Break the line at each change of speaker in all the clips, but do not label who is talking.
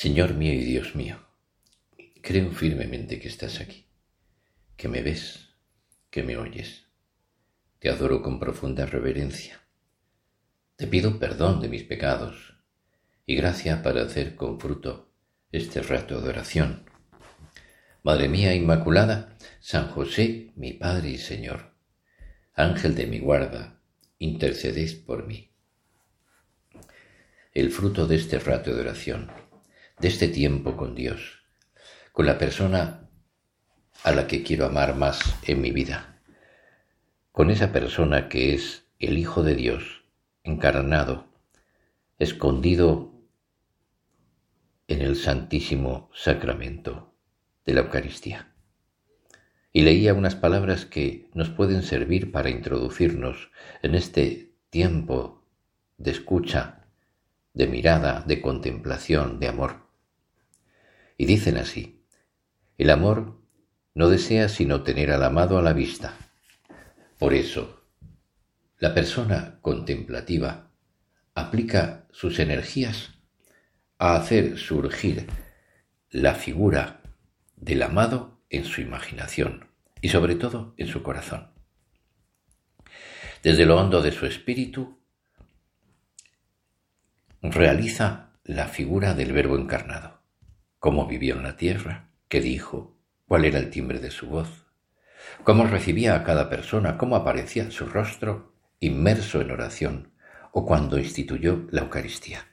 Señor mío y Dios mío, creo firmemente que estás aquí, que me ves, que me oyes. Te adoro con profunda reverencia. Te pido perdón de mis pecados y gracia para hacer con fruto este rato de oración. Madre mía Inmaculada, San José, mi Padre y Señor, Ángel de mi guarda, intercedéis por mí. El fruto de este rato de oración, de este tiempo con Dios, con la persona a la que quiero amar más en mi vida, con esa persona que es el Hijo de Dios, encarnado, escondido en el Santísimo Sacramento de la Eucaristía. Y leía unas palabras que nos pueden servir para introducirnos en este tiempo de escucha, de mirada, de contemplación, de amor. Y dicen así, el amor no desea sino tener al amado a la vista. Por eso, la persona contemplativa aplica sus energías a hacer surgir la figura del amado en su imaginación y sobre todo en su corazón. Desde lo hondo de su espíritu realiza la figura del Verbo encarnado, cómo vivió en la tierra, qué dijo, cuál era el timbre de su voz, cómo recibía a cada persona, cómo aparecía su rostro inmerso en oración o cuando instituyó la Eucaristía.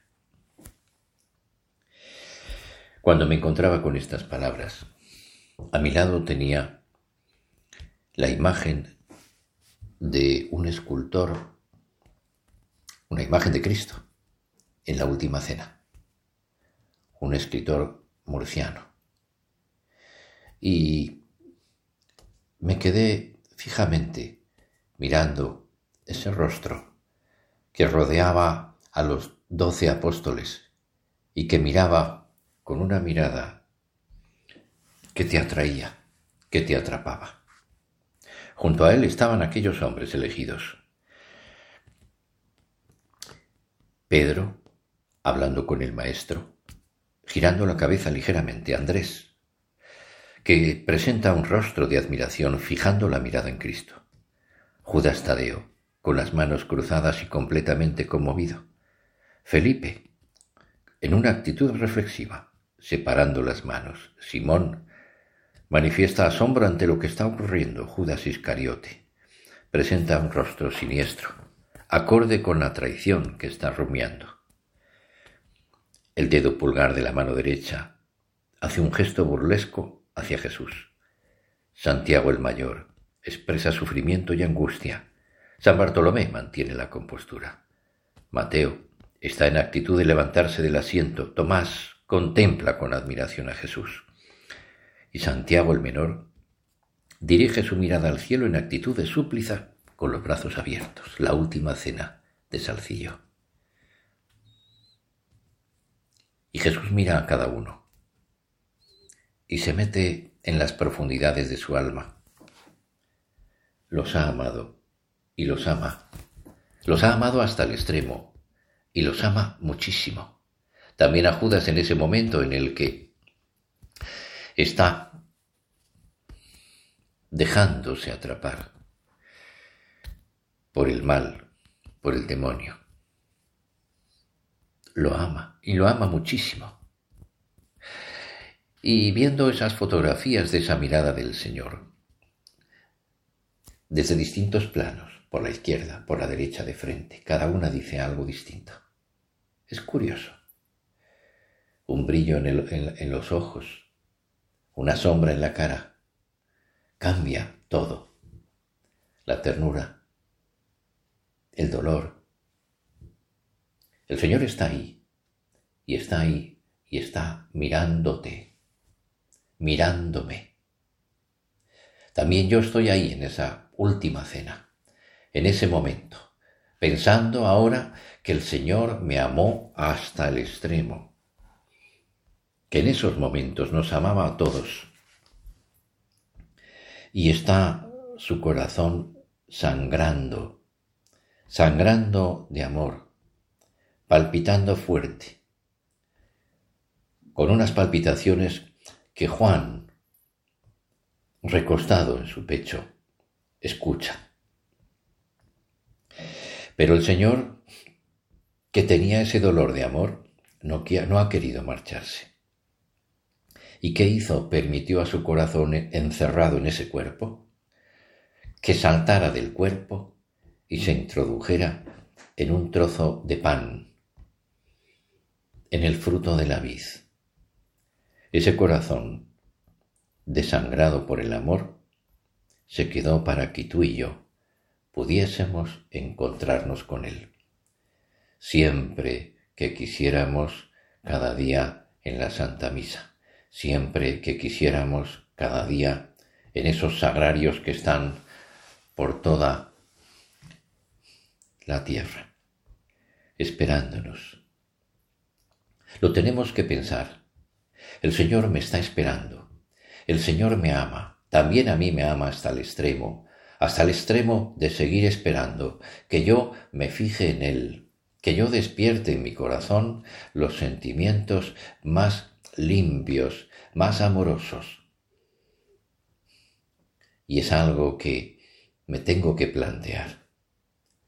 Cuando me encontraba con estas palabras, a mi lado tenía la imagen de un escultor, una imagen de Cristo en la última cena, un escritor murciano. Y me quedé fijamente mirando ese rostro que rodeaba a los doce apóstoles y que miraba con una mirada que te atraía, que te atrapaba. Junto a él estaban aquellos hombres elegidos. Pedro, hablando con el maestro, girando la cabeza ligeramente, Andrés, que presenta un rostro de admiración fijando la mirada en Cristo. Judas Tadeo, con las manos cruzadas y completamente conmovido. Felipe, en una actitud reflexiva separando las manos. Simón manifiesta asombro ante lo que está ocurriendo. Judas Iscariote presenta un rostro siniestro, acorde con la traición que está rumiando. El dedo pulgar de la mano derecha hace un gesto burlesco hacia Jesús. Santiago el Mayor expresa sufrimiento y angustia. San Bartolomé mantiene la compostura. Mateo está en actitud de levantarse del asiento. Tomás contempla con admiración a Jesús. Y Santiago el menor dirige su mirada al cielo en actitud de súplica con los brazos abiertos, la última cena de Salcillo. Y Jesús mira a cada uno y se mete en las profundidades de su alma. Los ha amado y los ama. Los ha amado hasta el extremo y los ama muchísimo. También a Judas en ese momento en el que está dejándose atrapar por el mal, por el demonio. Lo ama y lo ama muchísimo. Y viendo esas fotografías de esa mirada del Señor, desde distintos planos, por la izquierda, por la derecha, de frente, cada una dice algo distinto. Es curioso un brillo en, los ojos, una sombra en la cara. Cambia todo. La ternura, el dolor. El Señor está ahí, y está ahí, y está mirándote, mirándome. También yo estoy ahí en esa última cena, en ese momento, pensando ahora que el Señor me amó hasta el extremo, que en esos momentos nos amaba a todos. Y está su corazón sangrando, sangrando de amor, palpitando fuerte. con unas palpitaciones que Juan, recostado en su pecho, escucha. Pero el Señor, que tenía ese dolor de amor, no, ha querido marcharse. ¿Y qué hizo? Permitió a su corazón encerrado en ese cuerpo que saltara del cuerpo y se introdujera en un trozo de pan, en el fruto de la vid. Ese corazón, desangrado por el amor, se quedó para que tú y yo pudiésemos encontrarnos con Él. Siempre que quisiéramos cada día en la Santa Misa, siempre que quisiéramos cada día en esos sagrarios que están por toda la tierra, esperándonos. Lo tenemos que pensar. El Señor me está esperando. El Señor me ama. También a mí me ama hasta el extremo, hasta el extremo de seguir esperando, que yo me fije en Él, que yo despierte en mi corazón los sentimientos más limpios, más amorosos. Y es algo que me tengo que plantear.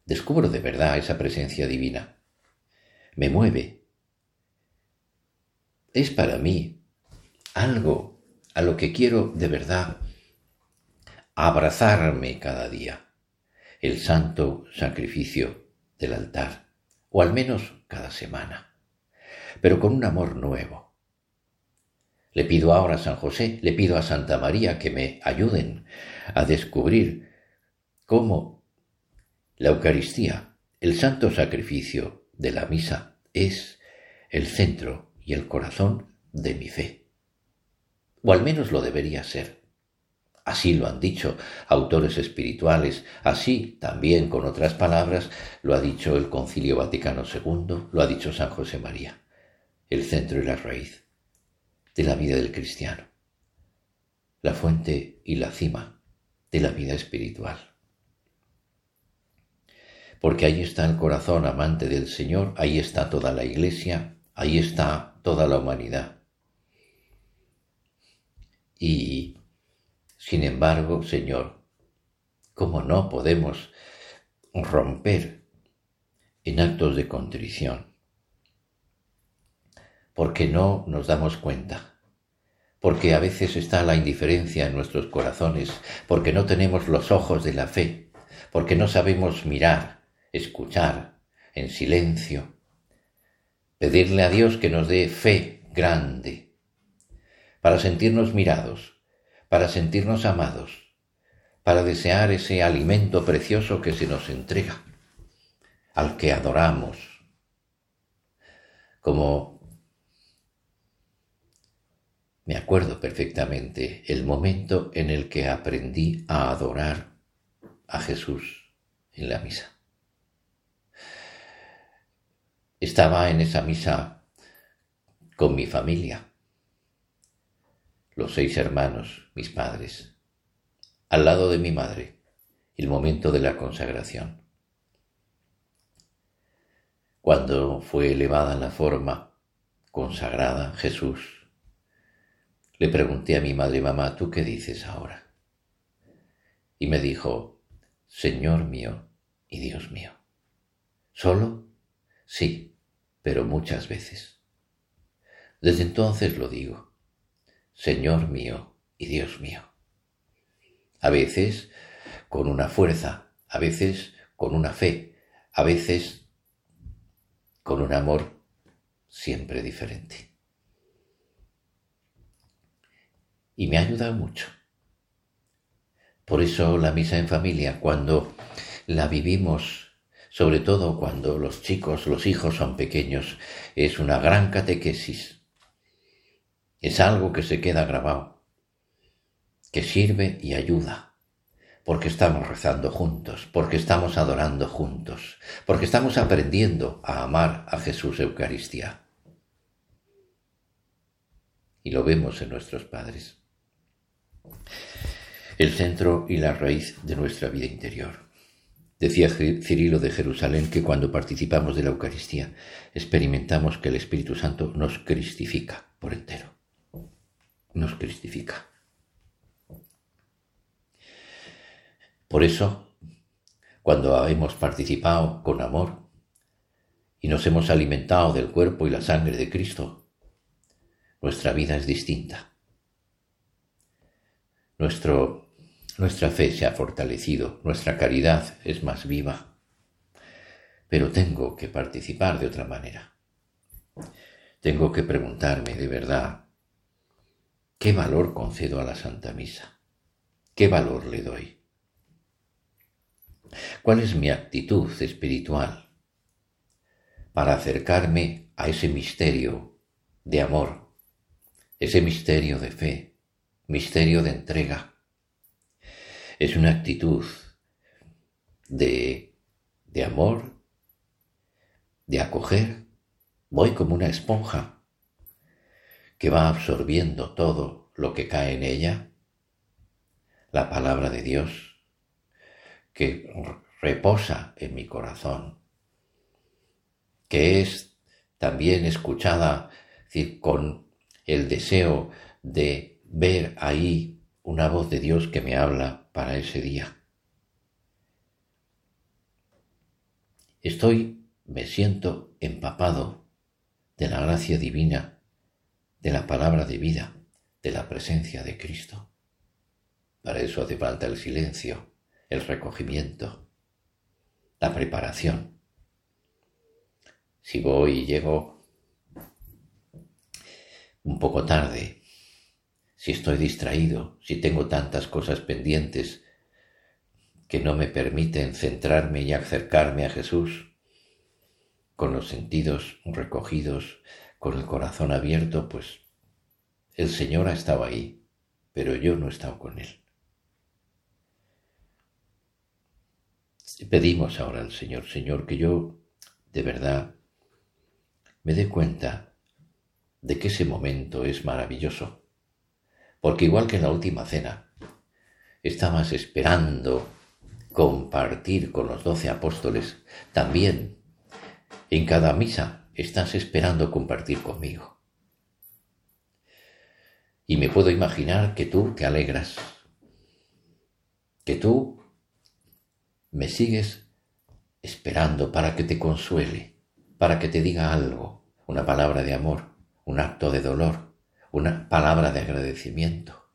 Descubro de verdad esa presencia divina. Me mueve. Es para mí algo a lo que quiero de verdad abrazarme cada día. El santo sacrificio del altar, o al menos cada semana, pero con un amor nuevo. Le pido ahora a San José, le pido a Santa María que me ayuden a descubrir cómo la Eucaristía, el santo sacrificio de la misa, es el centro y el corazón de mi fe. O al menos lo debería ser. Así lo han dicho autores espirituales, así también con otras palabras lo ha dicho el Concilio Vaticano II, lo ha dicho San José María, el centro y la raíz de la vida del cristiano, la fuente y la cima de la vida espiritual porque ahí está el corazón amante del Señor, ahí está toda la iglesia, ahí está toda la humanidad. Y, sin embargo, Señor, ¿cómo no podemos romper en actos de contrición? Porque no nos damos cuenta, porque a veces está la indiferencia en nuestros corazones, porque no tenemos los ojos de la fe, porque no sabemos mirar, escuchar en silencio, pedirle a Dios que nos dé fe grande, para sentirnos mirados, para sentirnos amados, para desear ese alimento precioso que se nos entrega, al que adoramos, como me acuerdo perfectamente el momento en el que aprendí a adorar a Jesús en la misa. Estaba en esa misa con mi familia, los seis hermanos, mis padres, al lado de mi madre, el momento de la consagración. Cuando fue elevada la forma consagrada Jesús, le pregunté a mi madre, mamá, ¿tú qué dices ahora? Y me dijo, Señor mío y Dios mío. Solo Sí, pero muchas veces. Desde entonces lo digo, Señor mío y Dios mío. A veces con una fuerza, a veces con una fe, a veces con un amor siempre diferente. Y me ha ayudado mucho. Por eso la misa en familia, cuando la vivimos sobre todo cuando los chicos, los hijos son pequeños, es una gran catequesis. Es algo que se queda grabado, que sirve y ayuda, porque estamos rezando juntos, porque estamos adorando juntos, porque estamos aprendiendo a amar a Jesús Eucaristía. Y lo vemos en nuestros padres. El centro y la raíz de nuestra vida interior Decía Cirilo de Jerusalén que cuando participamos de la Eucaristía experimentamos que el Espíritu Santo nos cristifica por entero. Nos cristifica. Por eso, cuando hemos participado con amor y nos hemos alimentado del cuerpo y la sangre de Cristo, nuestra vida es distinta. Nuestro nuestra fe se ha fortalecido, nuestra caridad es más viva. Pero tengo que participar de otra manera. Tengo que preguntarme de verdad, ¿qué valor concedo a la Santa Misa? ¿Qué valor le doy? ¿Cuál es mi actitud espiritual para acercarme a ese misterio de amor, ese misterio de fe, misterio de entrega? Es una actitud de, de amor, de acoger. Voy como una esponja que va absorbiendo todo lo que cae en ella, la palabra de Dios, que reposa en mi corazón, que es también escuchada con el deseo de ver ahí una voz de Dios que me habla para ese día. Estoy, me siento empapado de la gracia divina, de la palabra de vida, de la presencia de Cristo. Para eso hace falta el silencio, el recogimiento, la preparación. Si voy y llego un poco tarde, si estoy distraído, si tengo tantas cosas pendientes que no me permiten centrarme y acercarme a Jesús, con los sentidos recogidos, con el corazón abierto, pues el Señor ha estado ahí, pero yo no he estado con Él. Pedimos ahora al Señor, Señor, que yo de verdad me dé cuenta de que ese momento es maravilloso porque igual que en la última cena, estabas esperando compartir con los doce apóstoles, también en cada misa estás esperando compartir conmigo. Y me puedo imaginar que tú te alegras, que tú me sigues esperando para que te consuele, para que te diga algo, una palabra de amor, un acto de dolor, una palabra de agradecimiento,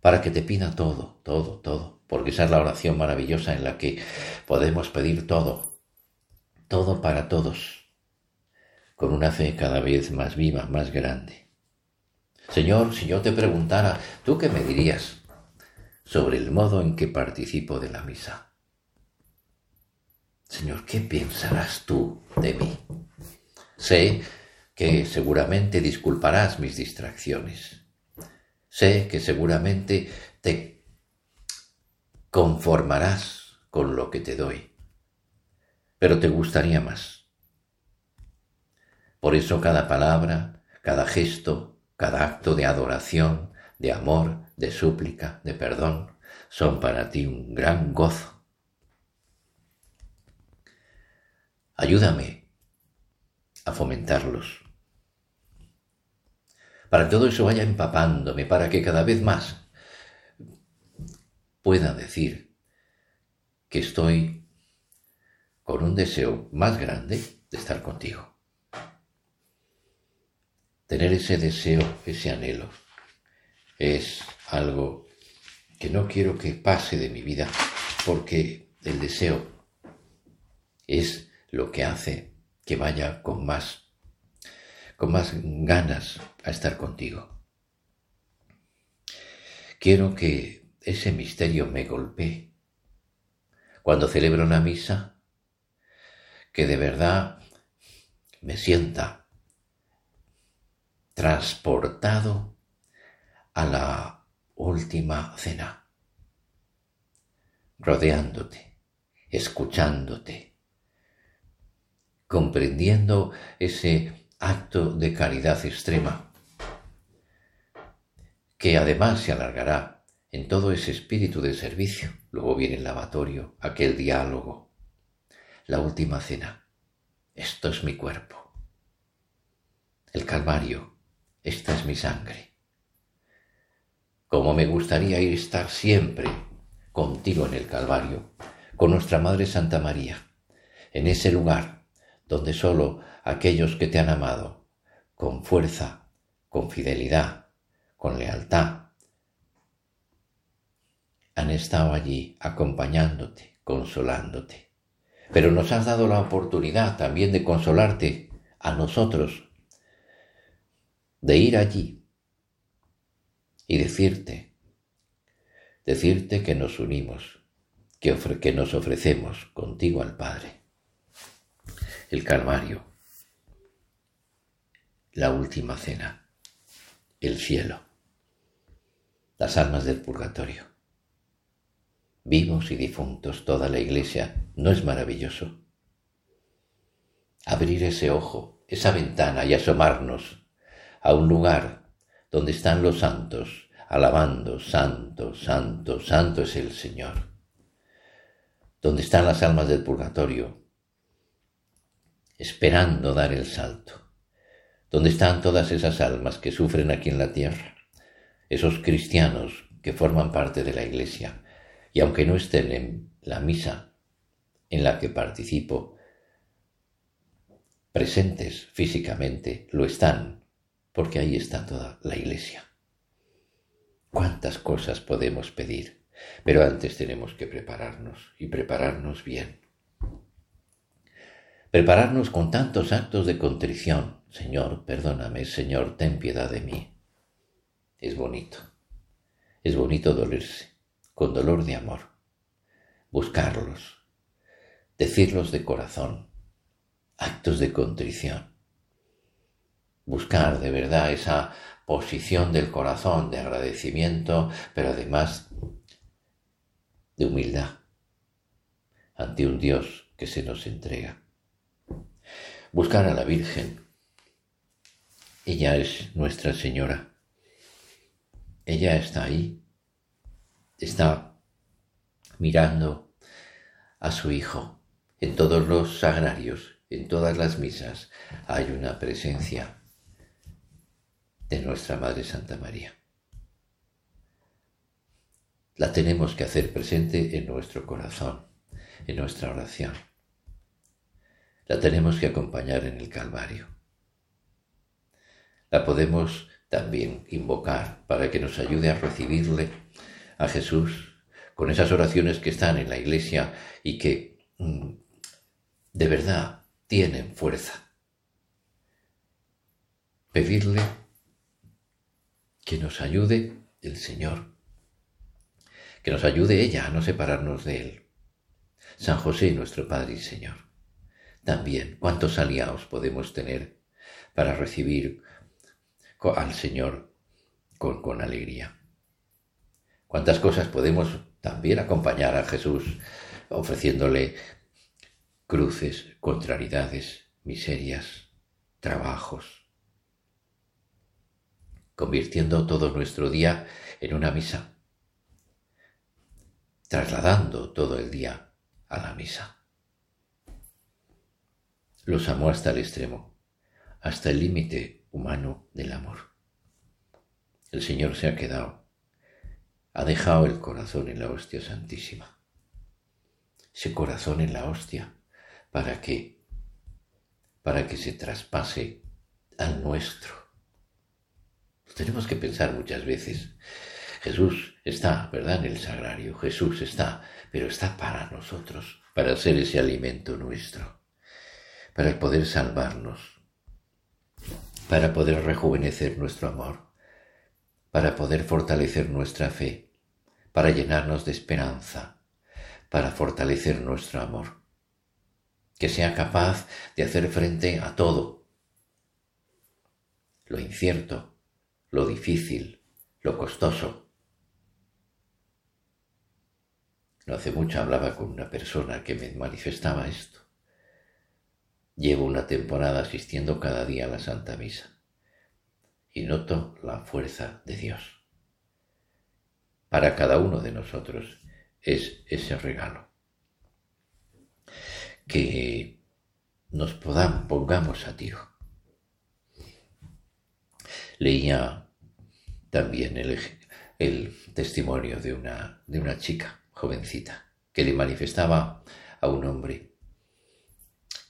para que te pida todo, todo, todo, porque esa es la oración maravillosa en la que podemos pedir todo, todo para todos, con una fe cada vez más viva, más grande. Señor, si yo te preguntara, ¿tú qué me dirías sobre el modo en que participo de la misa? Señor, ¿qué pensarás tú de mí? Sé que seguramente disculparás mis distracciones. Sé que seguramente te conformarás con lo que te doy, pero te gustaría más. Por eso cada palabra, cada gesto, cada acto de adoración, de amor, de súplica, de perdón, son para ti un gran gozo. Ayúdame a fomentarlos para que todo eso vaya empapándome, para que cada vez más pueda decir que estoy con un deseo más grande de estar contigo. Tener ese deseo, ese anhelo, es algo que no quiero que pase de mi vida, porque el deseo es lo que hace que vaya con más con más ganas a estar contigo. Quiero que ese misterio me golpee. Cuando celebro una misa, que de verdad me sienta transportado a la última cena, rodeándote, escuchándote, comprendiendo ese acto de caridad extrema, que además se alargará en todo ese espíritu de servicio. Luego viene el lavatorio, aquel diálogo, la última cena. Esto es mi cuerpo. El Calvario, esta es mi sangre. Como me gustaría ir estar siempre contigo en el Calvario, con nuestra Madre Santa María, en ese lugar donde sólo aquellos que te han amado, con fuerza, con fidelidad, con lealtad, han estado allí acompañándote, consolándote. Pero nos has dado la oportunidad también de consolarte a nosotros, de ir allí y decirte, decirte que nos unimos, que, que nos ofrecemos contigo al Padre. El Calvario, la última cena, el cielo, las almas del purgatorio. Vivos y difuntos, toda la iglesia, ¿no es maravilloso? Abrir ese ojo, esa ventana y asomarnos a un lugar donde están los santos, alabando, santo, santo, santo es el Señor, donde están las almas del purgatorio, esperando dar el salto, donde están todas esas almas que sufren aquí en la tierra, esos cristianos que forman parte de la iglesia, y aunque no estén en la misa en la que participo, presentes físicamente, lo están, porque ahí está toda la iglesia. ¿Cuántas cosas podemos pedir? Pero antes tenemos que prepararnos y prepararnos bien. Prepararnos con tantos actos de contrición. Señor, perdóname, Señor, ten piedad de mí. Es bonito. Es bonito dolerse con dolor de amor, buscarlos, decirlos de corazón, actos de contrición, buscar de verdad esa posición del corazón de agradecimiento, pero además de humildad ante un Dios que se nos entrega. Buscar a la Virgen. Ella es Nuestra Señora. Ella está ahí está mirando a su Hijo. En todos los sagrarios, en todas las misas, hay una presencia de nuestra Madre Santa María. La tenemos que hacer presente en nuestro corazón, en nuestra oración. La tenemos que acompañar en el Calvario. La podemos también invocar para que nos ayude a recibirle a Jesús con esas oraciones que están en la iglesia y que mm, de verdad tienen fuerza. Pedirle que nos ayude el Señor, que nos ayude ella a no separarnos de Él. San José, nuestro Padre y Señor. También, ¿cuántos aliados podemos tener para recibir al Señor con, con alegría? ¿Cuántas cosas podemos también acompañar a Jesús ofreciéndole cruces, contrariedades, miserias, trabajos, convirtiendo todo nuestro día en una misa, trasladando todo el día a la misa. Los amó hasta el extremo, hasta el límite humano del amor. El Señor se ha quedado ha dejado el corazón en la hostia santísima. Ese corazón en la hostia, ¿para qué? Para que se traspase al nuestro. Lo tenemos que pensar muchas veces. Jesús está, ¿verdad?, en el sagrario. Jesús está, pero está para nosotros, para ser ese alimento nuestro, para poder salvarnos, para poder rejuvenecer nuestro amor, para poder fortalecer nuestra fe, para llenarnos de esperanza, para fortalecer nuestro amor. Que sea capaz de hacer frente a todo, lo incierto, lo difícil, lo costoso. No hace mucho hablaba con una persona que me manifestaba esto. Llevo una temporada asistiendo cada día a la Santa Misa y noto la fuerza de Dios. Para cada uno de nosotros es ese regalo. que nos podamos, pongamos a tiro. Leía también el, el testimonio de una, de una chica jovencita que le manifestaba a un hombre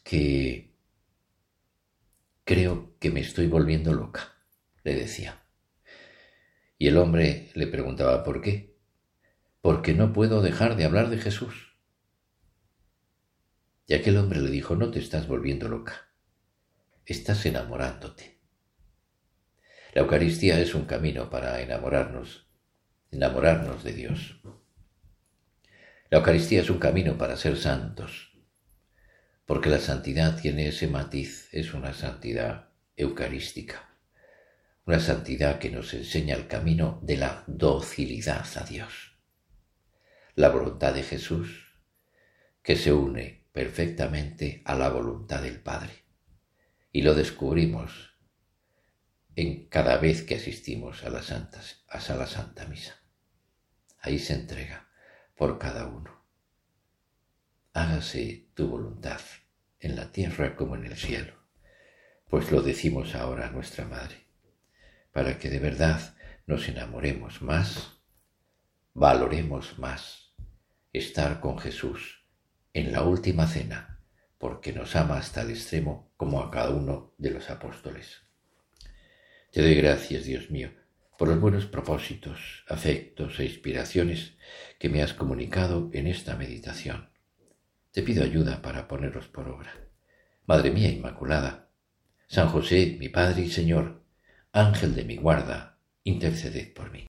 que creo que me estoy volviendo loca, le decía. Y el hombre le preguntaba por qué. Porque no puedo dejar de hablar de Jesús. Y aquel hombre le dijo, no te estás volviendo loca, estás enamorándote. La Eucaristía es un camino para enamorarnos, enamorarnos de Dios. La Eucaristía es un camino para ser santos, porque la santidad tiene ese matiz, es una santidad eucarística, una santidad que nos enseña el camino de la docilidad a Dios. La voluntad de Jesús, que se une perfectamente a la voluntad del Padre. Y lo descubrimos en cada vez que asistimos a la, a la Santa Misa. Ahí se entrega por cada uno hágase tu voluntad, en la tierra como en el cielo. Pues lo decimos ahora a nuestra Madre, para que de verdad nos enamoremos más, valoremos más estar con Jesús en la última cena, porque nos ama hasta el extremo como a cada uno de los apóstoles. Te doy gracias, Dios mío, por los buenos propósitos, afectos e inspiraciones que me has comunicado en esta meditación te pido ayuda para ponerlos por obra. Madre mía Inmaculada, San José, mi Padre y Señor, Ángel de mi guarda, interceded por mí.